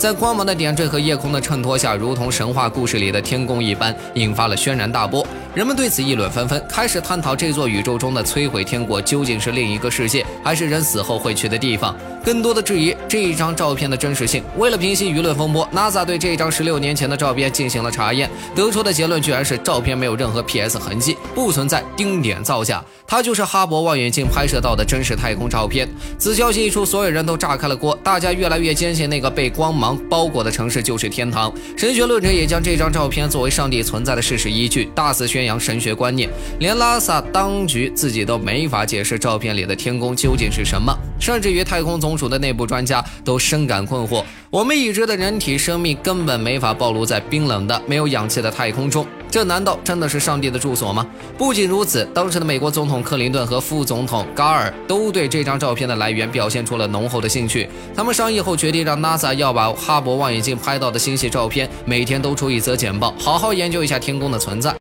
在光芒的点缀和夜空的衬托下，如同神话故事里的天宫一般，引发了轩然大波。人们对此议论纷纷，开始探讨这座宇宙中的摧毁天国究竟是另一个世界，还是人死后会去的地方。更多的质疑这一张照片的真实性。为了平息舆论风波，NASA 对这张十六年前的照片进行了查验，得出的结论居然是照片没有任何 PS 痕迹，不存在丁点造假，它就是哈勃望远镜拍摄到的真实太空照片。此消息一出，所有人都炸开了锅，大家越来越坚信那个被光芒。包裹的城市就是天堂。神学论者也将这张照片作为上帝存在的事实依据，大肆宣宣扬神学观念。连拉萨当局自己都没法解释照片里的天宫究竟是什么，甚至于太空总署的内部专家都深感困惑。我们已知的人体生命根本没法暴露在冰冷的、没有氧气的太空中。这难道真的是上帝的住所吗？不仅如此，当时的美国总统克林顿和副总统嘎尔都对这张照片的来源表现出了浓厚的兴趣。他们商议后决定，让 NASA 要把哈勃望远镜拍到的星系照片每天都出一则简报，好好研究一下天宫的存在。